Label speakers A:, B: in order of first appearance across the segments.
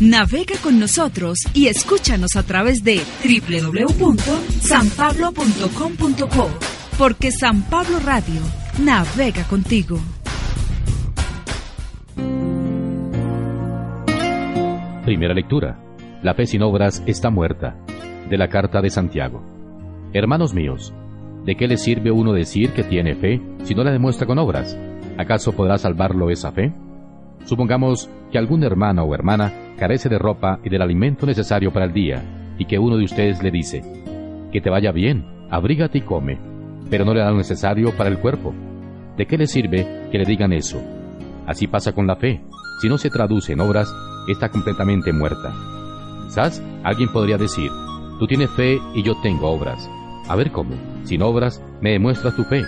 A: Navega con nosotros y escúchanos a través de www.sanpablo.com.co, porque San Pablo Radio navega contigo.
B: Primera lectura. La fe sin obras está muerta. De la carta de Santiago. Hermanos míos, ¿de qué le sirve uno decir que tiene fe si no la demuestra con obras? ¿Acaso podrá salvarlo esa fe? Supongamos que algún hermano o hermana carece de ropa y del alimento necesario para el día, y que uno de ustedes le dice, que te vaya bien, abrígate y come, pero no le da lo necesario para el cuerpo. ¿De qué le sirve que le digan eso? Así pasa con la fe. Si no se traduce en obras, está completamente muerta. Quizás alguien podría decir, tú tienes fe y yo tengo obras. A ver cómo, sin obras me demuestras tu fe.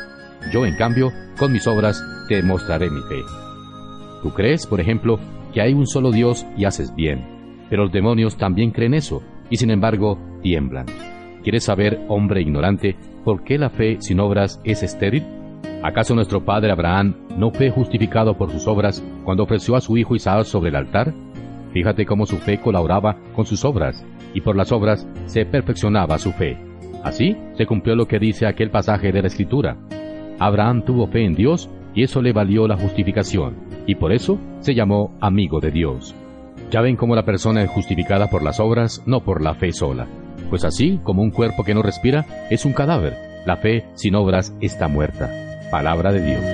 B: Yo, en cambio, con mis obras te demostraré mi fe. Tú crees, por ejemplo, que hay un solo Dios y haces bien, pero los demonios también creen eso, y sin embargo tiemblan. ¿Quieres saber, hombre ignorante, por qué la fe sin obras es estéril? ¿Acaso nuestro padre Abraham no fue justificado por sus obras cuando ofreció a su hijo Isaac sobre el altar? Fíjate cómo su fe colaboraba con sus obras, y por las obras se perfeccionaba su fe. Así se cumplió lo que dice aquel pasaje de la Escritura. Abraham tuvo fe en Dios y eso le valió la justificación, y por eso se llamó amigo de Dios. Ya ven cómo la persona es justificada por las obras, no por la fe sola. Pues así como un cuerpo que no respira es un cadáver, la fe sin obras está muerta. Palabra de Dios.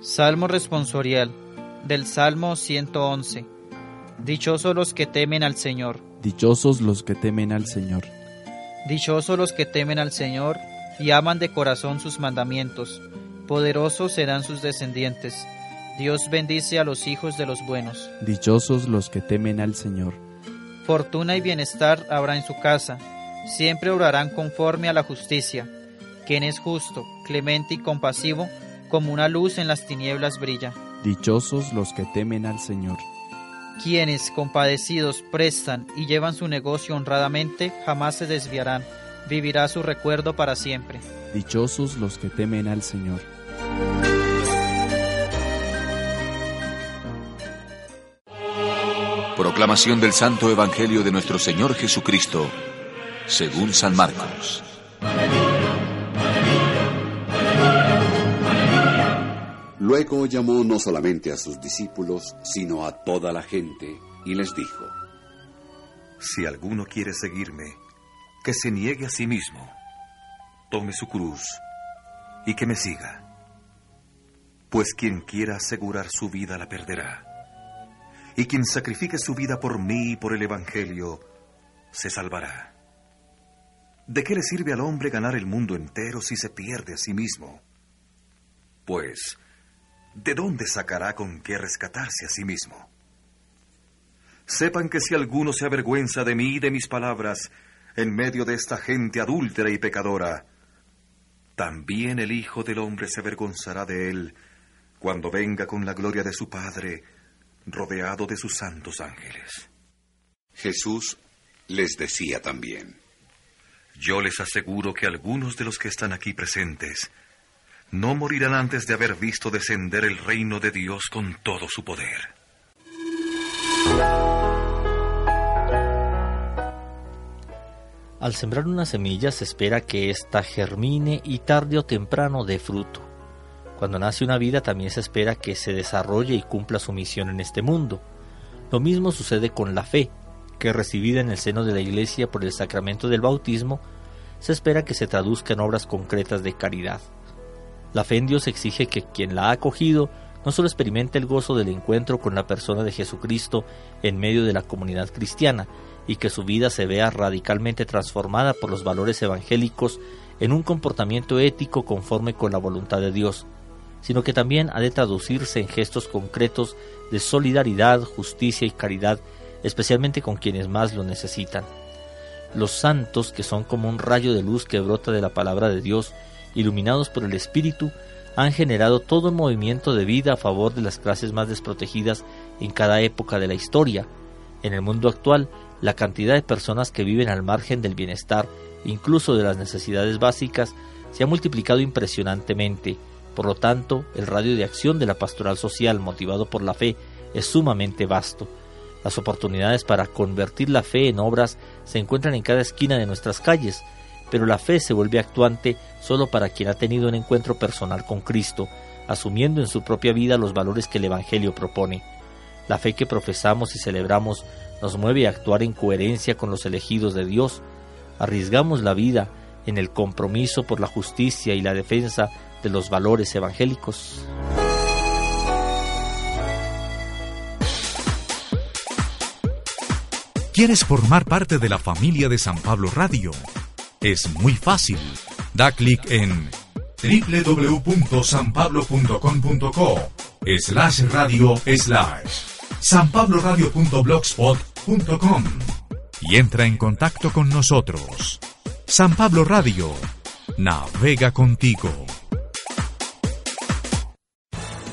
C: Salmo responsorial del Salmo 111. Dichosos los que temen al Señor.
D: Dichosos los que temen al Señor.
C: Dichosos los que temen al Señor y aman de corazón sus mandamientos. Poderosos serán sus descendientes. Dios bendice a los hijos de los buenos.
D: Dichosos los que temen al Señor.
C: Fortuna y bienestar habrá en su casa. Siempre orarán conforme a la justicia. Quien es justo, clemente y compasivo, como una luz en las tinieblas brilla.
D: Dichosos los que temen al Señor.
C: Quienes compadecidos prestan y llevan su negocio honradamente, jamás se desviarán. Vivirá su recuerdo para siempre.
D: Dichosos los que temen al Señor.
E: Proclamación del Santo Evangelio de nuestro Señor Jesucristo, según San Marcos.
F: Luego llamó no solamente a sus discípulos, sino a toda la gente, y les dijo,
G: Si alguno quiere seguirme, que se niegue a sí mismo, tome su cruz y que me siga. Pues quien quiera asegurar su vida la perderá, y quien sacrifique su vida por mí y por el Evangelio, se salvará. ¿De qué le sirve al hombre ganar el mundo entero si se pierde a sí mismo? Pues, ¿de dónde sacará con qué rescatarse a sí mismo? Sepan que si alguno se avergüenza de mí y de mis palabras en medio de esta gente adúltera y pecadora, también el Hijo del Hombre se avergonzará de él cuando venga con la gloria de su Padre, rodeado de sus santos ángeles.
F: Jesús les decía también,
G: Yo les aseguro que algunos de los que están aquí presentes no morirán antes de haber visto descender el reino de Dios con todo su poder.
H: Al sembrar una semilla se espera que ésta germine y tarde o temprano dé fruto. Cuando nace una vida también se espera que se desarrolle y cumpla su misión en este mundo. Lo mismo sucede con la fe, que recibida en el seno de la Iglesia por el sacramento del bautismo, se espera que se traduzca en obras concretas de caridad. La fe en Dios exige que quien la ha acogido no solo experimente el gozo del encuentro con la persona de Jesucristo en medio de la comunidad cristiana, y que su vida se vea radicalmente transformada por los valores evangélicos en un comportamiento ético conforme con la voluntad de Dios, sino que también ha de traducirse en gestos concretos de solidaridad, justicia y caridad, especialmente con quienes más lo necesitan. Los santos, que son como un rayo de luz que brota de la palabra de Dios, iluminados por el Espíritu, han generado todo un movimiento de vida a favor de las clases más desprotegidas en cada época de la historia. En el mundo actual, la cantidad de personas que viven al margen del bienestar, incluso de las necesidades básicas, se ha multiplicado impresionantemente. Por lo tanto, el radio de acción de la pastoral social motivado por la fe es sumamente vasto. Las oportunidades para convertir la fe en obras se encuentran en cada esquina de nuestras calles, pero la fe se vuelve actuante solo para quien ha tenido un encuentro personal con Cristo, asumiendo en su propia vida los valores que el Evangelio propone. La fe que profesamos y celebramos nos mueve a actuar en coherencia con los elegidos de Dios. Arriesgamos la vida en el compromiso por la justicia y la defensa de los valores evangélicos.
I: ¿Quieres formar parte de la familia de San Pablo Radio? Es muy fácil. Da clic en www.sanpablo.com.co slash radio slash sanpabloradio.blogspot.com y entra en contacto con nosotros. San Pablo Radio navega contigo.